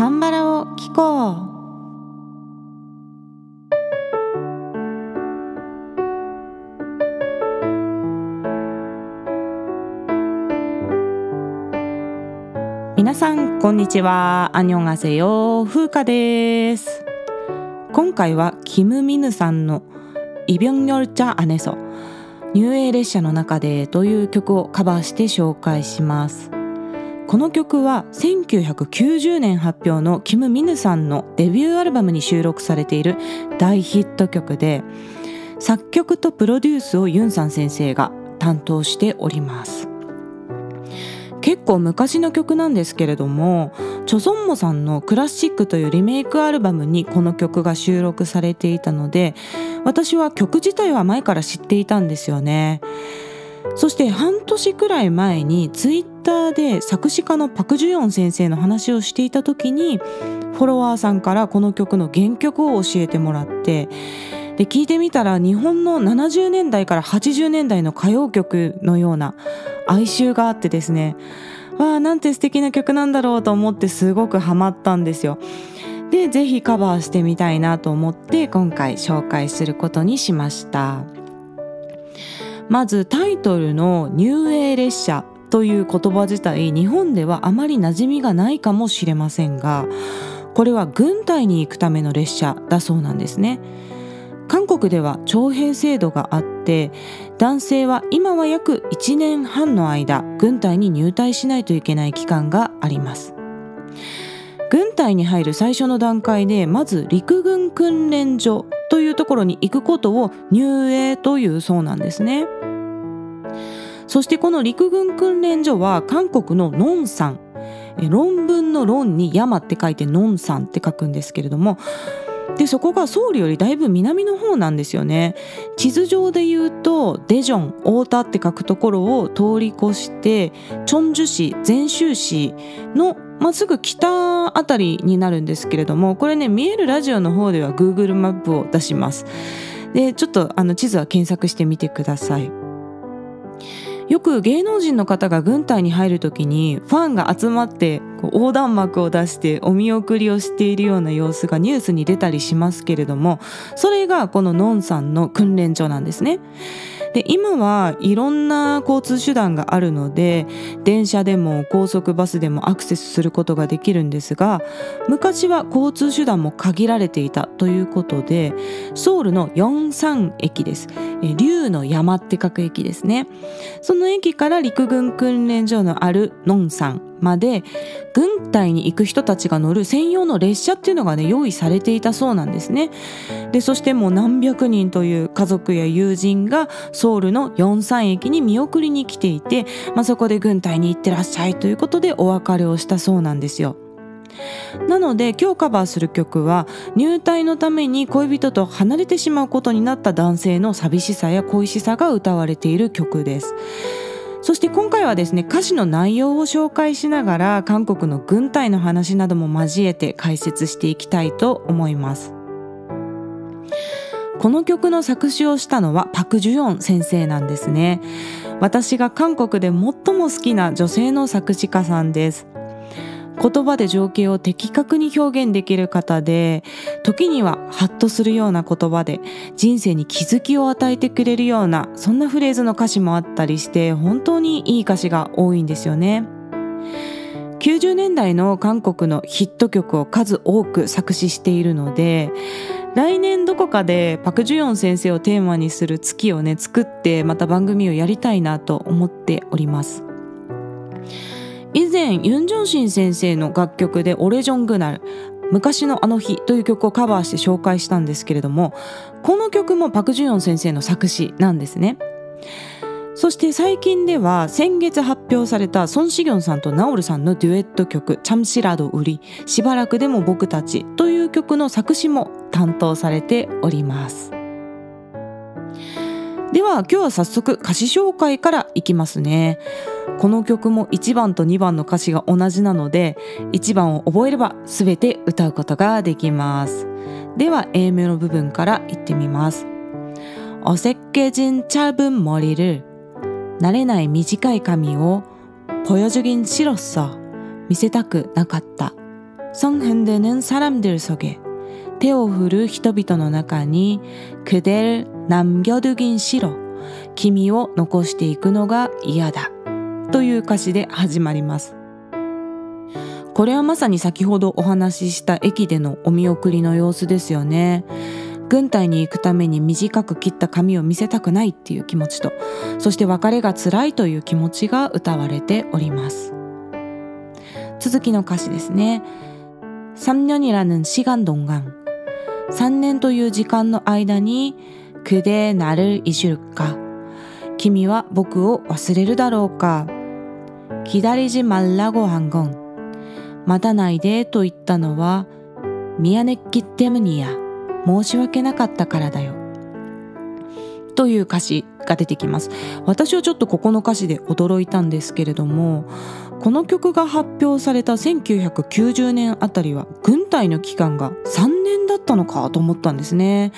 カンバラを聞こう。皆さんこんにちは。アニョンアセヨ風花です。今回はキム・ミヌさんのイビョンヨルチャアネソ。入営列車の中でという曲をカバーして紹介します。この曲は1990年発表のキム・ミヌさんのデビューアルバムに収録されている大ヒット曲で作曲とプロデュースをユンさん先生が担当しております結構昔の曲なんですけれどもチョソンモさんの「クラシック」というリメイクアルバムにこの曲が収録されていたので私は曲自体は前から知っていたんですよね。そして半年くらい前にツイッターで作詞家のパク・ジュヨン先生の話をしていた時にフォロワーさんからこの曲の原曲を教えてもらってで聞いてみたら日本の70年代から80年代の歌謡曲のような哀愁があってですねわあなんて素敵な曲なんだろうと思ってすごくハマったんですよ。でぜひカバーしてみたいなと思って今回紹介することにしました。まずタイトルの「入営列車」という言葉自体日本ではあまり馴染みがないかもしれませんがこれは軍隊に行くための列車だそうなんですね。韓国では徴兵制度があって男性は今は約1年半の間軍隊に入隊しないといけない期間があります軍隊に入る最初の段階でまず陸軍訓練所というところに行くことを入営というそうなんですねそしてこの陸軍訓練所は韓国のノンさん。論文の論に山って書いてノンさんって書くんですけれども。でそこがソウルよりだいぶ南の方なんですよね。地図上で言うとデジョン太田って書くところを通り越してチョンジュ市全州市のまっすぐ北あたりになるんですけれどもこれね見えるラジオの方では Google マップを出します。でちょっとあの地図は検索してみてください。よく芸能人の方が軍隊に入る時にファンが集まってこう横断幕を出してお見送りをしているような様子がニュースに出たりしますけれどもそれがこのノンさんの訓練所なんですね。で今はいろんな交通手段があるので電車でも高速バスでもアクセスすることができるんですが昔は交通手段も限られていたということでソウルのヨンサン駅です。竜の山って書く駅ですね。その駅から陸軍訓練所のあるノンサンまで軍隊に行く人たちが乗る専用の列車っていうのがね用意されていたそうなんですね。でそしてもう何百人という家族や友人がソウルのヨンサン駅に見送りに来ていて、まあ、そこで軍隊に行ってらっしゃいということでお別れをしたそうなんですよ。なので今日カバーする曲は入隊のために恋人と離れてしまうことになった男性の寂しさや恋しさが歌われている曲です。そして今回はですね歌詞の内容を紹介しながら韓国の軍隊の話なども交えて解説していきたいと思います。この曲の作詞をしたのはパク・ジュヨン先生なんですね。私が韓国で最も好きな女性の作詞家さんです。言葉で情景を的確に表現できる方で時にはハッとするような言葉で人生に気づきを与えてくれるようなそんなフレーズの歌詞もあったりして本当にいい歌詞が多いんですよね。90年代の韓国のヒット曲を数多く作詞しているので来年どこかでパク・ジュヨン先生をテーマにする月をね作ってまた番組をやりたいなと思っております。以前ユン・ジョンシン先生の楽曲で「オレジョン・グナル」昔のあの日という曲をカバーして紹介したんですけれどもこの曲もパク・ジュヨン先生の作詞なんですね。そして最近では先月発表されたソン・シギョンさんとナオルさんのデュエット曲「チャムシラド売りしばらくでも僕たち」という曲の作詞も担当されております。では今日は早速歌詞紹介からいきますねこの曲も1番と2番の歌詞が同じなので1番を覚えれば全て歌うことができますでは A メロ部分からいってみます어색해진짧은머리를慣れない短い髪を보여주긴 싫었어見せたくなかった 성흔드는사람들속에 手を振る人々の中に그댈남겨두긴싫어君を残していくのが嫌だという歌詞で始まりますこれはまさに先ほどお話しした駅でのお見送りの様子ですよね軍隊に行くために短く切った髪を見せたくないっていう気持ちとそして別れが辛いという気持ちが歌われております続きの歌詞ですね3년이라는시간동안 3年という時間の間に그대나를잊을까君は僕を忘れるだろうか기다리지말라고한건待たないでと言ったのは미안했기때문이야申し訳なかったからだよ。という歌詞が出てきます。私はちょっとここの歌詞で驚いたんですけれども、 この曲が発表された1990年あたりは軍隊の期間が3年だったのかと思ったんですね。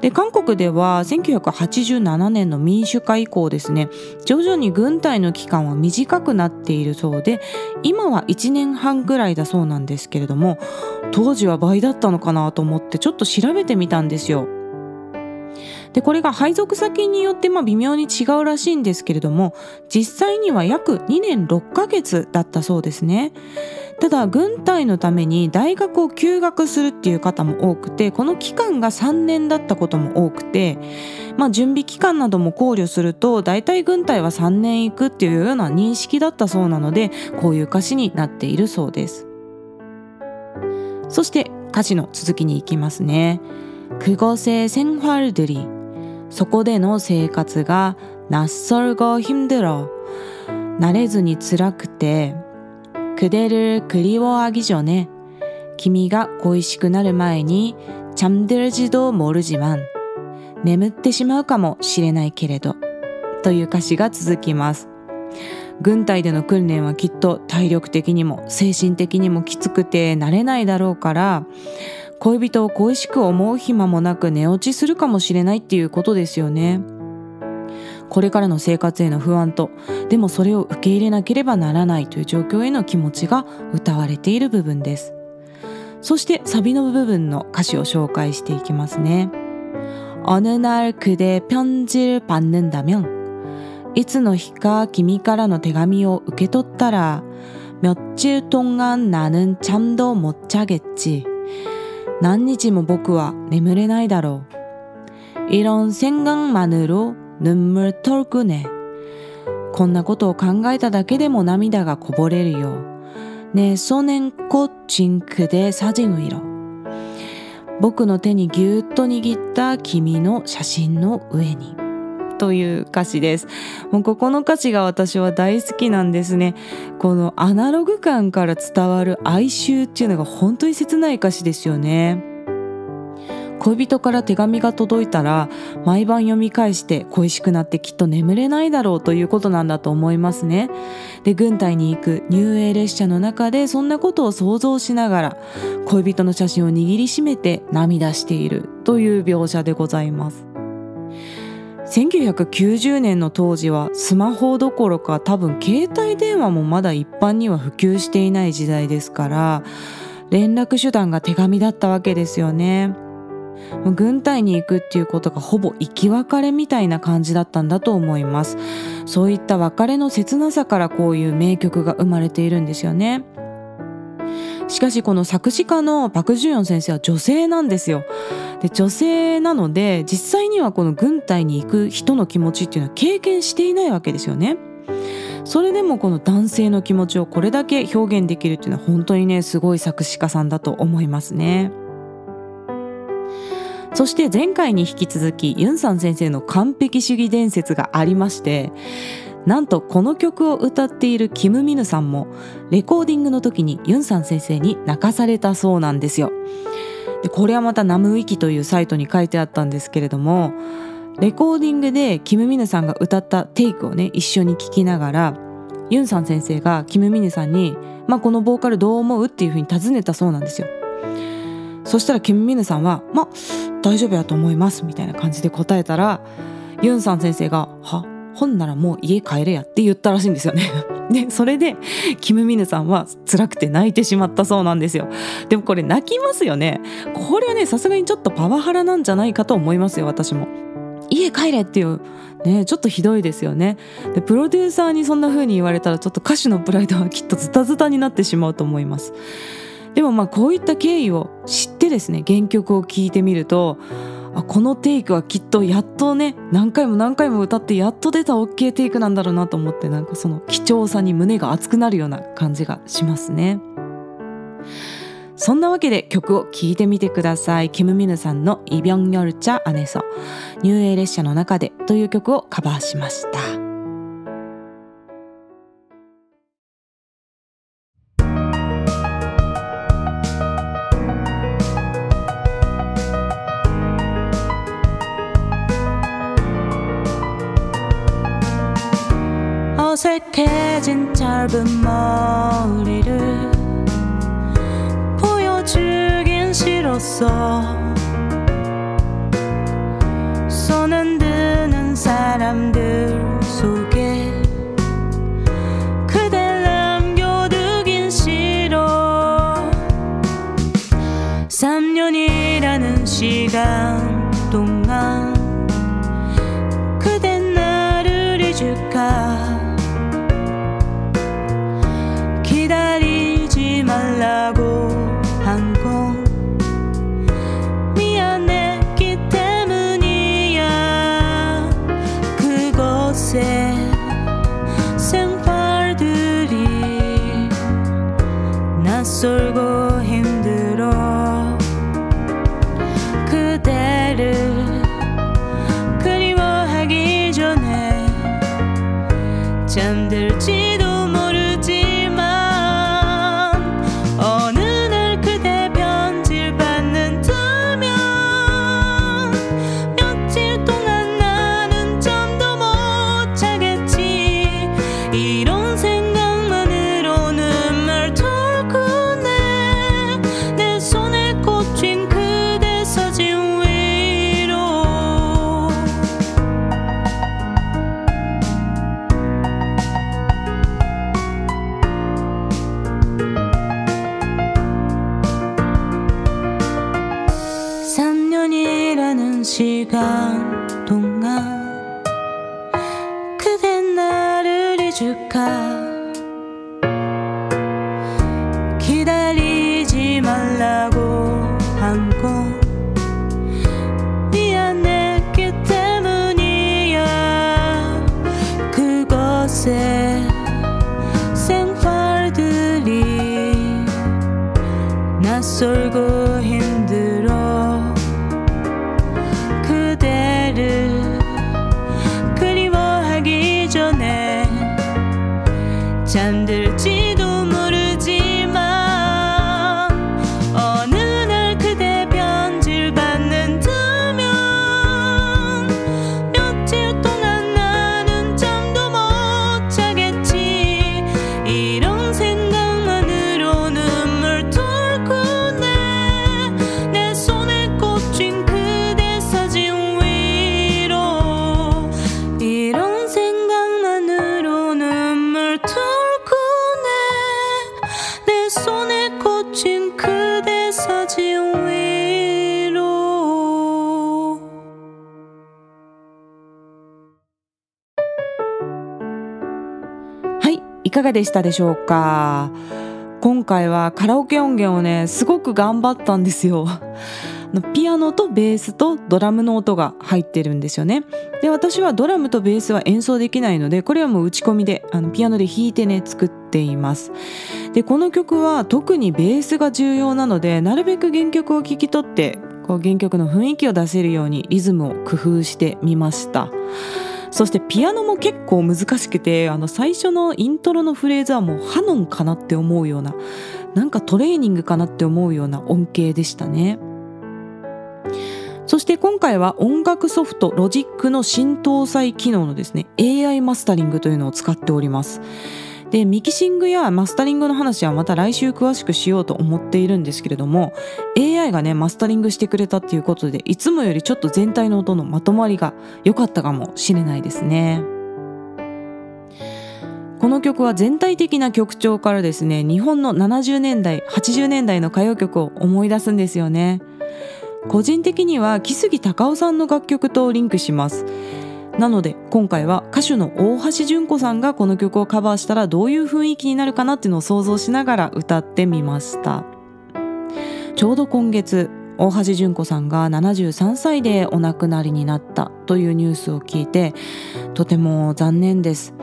で韓国では1987年の民主化以降ですね徐々に軍隊の期間は短くなっているそうで今は1年半ぐらいだそうなんですけれども当時は倍だったのかなと思ってちょっと調べてみたんですよ。でこれが配属先によってまあ微妙に違うらしいんですけれども実際には約2年6ヶ月だったそうですね。ただ軍隊のために大学を休学するっていう方も多くてこの期間が3年だったことも多くて、まあ、準備期間なども考慮すると大体軍隊は3年行くっていうような認識だったそうなのでこういう歌詞になっているそうですそして歌詞の続きに行きますね그것의생활들이 そこでの生活が낯설고힘들어慣れずに辛くて그대를그리워하기전에君が恋しくなる前に잠들지도모르지만眠ってしまうかもしれないけれどという歌詞が続きます軍隊での訓練はきっと体力的にも精神的にもきつくて慣れないだろうから 恋人を恋しく思う暇もなく寝落ちするかもしれないっていうことですよね。これからの生活への不安とでもそれを受け入れなければならないという状況への気持ちが歌われている部分ですそしてサビの部分の歌詞を紹介していきますね어느날그대편지를받는다면いつの日か君からの手紙を受け取ったら며칠동안나는잠도못자겠지 何日も僕は眠れないだろう。이런생각만으로눈물털꾸네こんなことを考えただけでも涙がこぼれるよ。내손엔꽃쥔그대사진위로僕の手にぎゅっと握った君の写真の上に。 という歌詞です。もうここの歌詞が私は大好きなんですね。このアナログ感から伝わる哀愁っていうのが本当に切ない歌詞ですよね。恋人から手紙が届いたら毎晩読み返して恋しくなってきっと眠れないだろうということなんだと思いますね。で軍隊に行く入営列車の中でそんなことを想像しながら恋人の写真を握りしめて涙しているという描写でございます。1990年の当時はスマホどころか多分携帯電話もまだ一般には普及していない時代ですから連絡手段が手紙だったわけですよね。軍隊に行くっていうことがほぼ生き別れみたいな感じだったんだと思いますそういった別れの切なさからこういう名曲が生まれているんですよねしかしこの作詞家のパク・ジュヨン先生は女性なんですよ。で女性なので実際にはこの軍隊に行く人の気持ちっていうのは経験していないわけですよね。それでもこの男性の気持ちをこれだけ表現できるっていうのは本当にねすごい作詞家さんだと思いますね。そして前回に引き続きユンさん先生の完璧主義伝説がありましてなんとこの曲を歌っているキム・ミヌさんもレコーディングの時にユンさん先生に泣かされたそうなんですよ。でこれはまたナムウィキというサイトに書いてあったんですけれどもレコーディングでキム・ミヌさんが歌ったテイクをね一緒に聴きながらユンさん先生がキム・ミヌさんに、まあ、このボーカルどう思うっていうふうに尋ねたそうなんですよ。そしたらキム・ミヌさんは「まあ大丈夫やと思います」みたいな感じで答えたらユンさん先生が「はほんならもう家帰れや」って言ったらしいんですよね。でそれでキム・ミヌさんは辛くて泣いてしまったそうなんですよ。でもこれ泣きますよね。これはねさすがにちょっとパワハラなんじゃないかと思いますよ私も。家帰れっていうねちょっとひどいですよね。でプロデューサーにそんな風に言われたらちょっと歌手のプライドはきっとズタズタになってしまうと思います。でもまあこういった経緯を知ってですね原曲を聴いてみるとあこのテイクはきっとやっとね何回も何回も歌ってやっと出た OK テイクなんだろうなと思ってなんかその貴重さに胸が熱くなるような感じがしますね。そんなわけで曲を聴いてみてください。キム・ミヌさんの「イ・ビョン・ヨルチャ・アネソ」「ニューエイ列車の中で」という曲をカバーしました。 어색해진 짧은 머리를 보여주긴 싫었어손흔드는 사람들 속 기다리지 말라고 는 かがでしたでしょうか？今回はカラオケ音源をねすごく頑張ったんですよ。あのピアノとベースとドラムの音が入ってるんですよね。で私はドラムとベースは演奏できないのでこれはもう打ち込みであのピアノで弾いてね作っています。でこの曲は特にベースが重要なのでなるべく原曲を聴き取ってこう原曲の雰囲気を出せるようにリズムを工夫してみました。そしてピアノも結構難しくてあの最初のイントロのフレーズはもうハノンかなって思うようななんかトレーニングかなって思うような音程でしたね。そして今回は音楽ソフトロジックの新搭載機能のですね AI マスタリングというのを使っております。でミキシングやマスタリングの話はまた来週詳しくしようと思っているんですけれども AI がねマスタリングしてくれたっていうことでいつもよりちょっと全体の音のまとまりが良かったかもしれないですね。この曲は全体的な曲調からですね日本の70年代80年代の歌謡曲を思い出すんですよね。個人的には木杉隆夫さんの楽曲とリンクします。なので今回は歌手の大橋純子さんがこの曲をカバーしたらどういう雰囲気になるかなっていうのを想像しながら歌ってみました。ちょうど今月大橋純子さんが73歳でお亡くなりになったというニュースを聞いてとても残念です。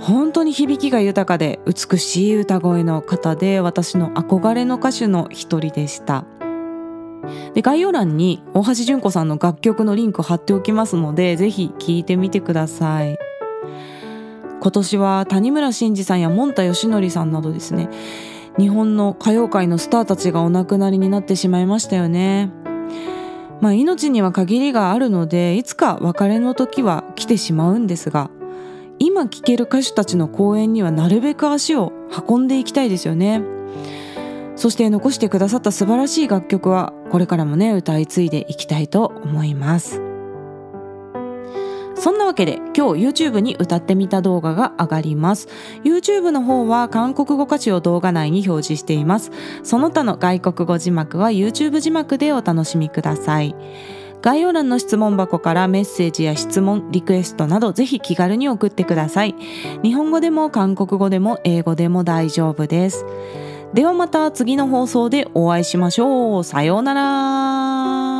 本当に響きが豊かで美しい歌声の方で私の憧れの歌手の一人でした。で概要欄に大橋純子さんの楽曲のリンク貼っておきますのでぜひ聴いてみてください。今年は谷村新司さんやもんたよしのりさんなどですね日本の歌謡界のスターたちがお亡くなりになってしまいましたよね。まあ命には限りがあるのでいつか別れの時は来てしまうんですが今聴ける歌手たちの公演にはなるべく足を運んでいきたいですよね。そして残してくださった素晴らしい楽曲はこれからもね歌い継いでいきたいと思いますそんなわけで今日 YouTube に歌ってみた動画が上がります YouTube の方は韓国語歌詞を動画内に表示していますその他の外国語字幕は YouTube 字幕でお楽しみください概要欄の質問箱からメッセージや質問、リクエストなどぜひ気軽に送ってください。日本語でも韓国語でも英語でも大丈夫です。ではまた次の放送でお会いしましょう。さようなら。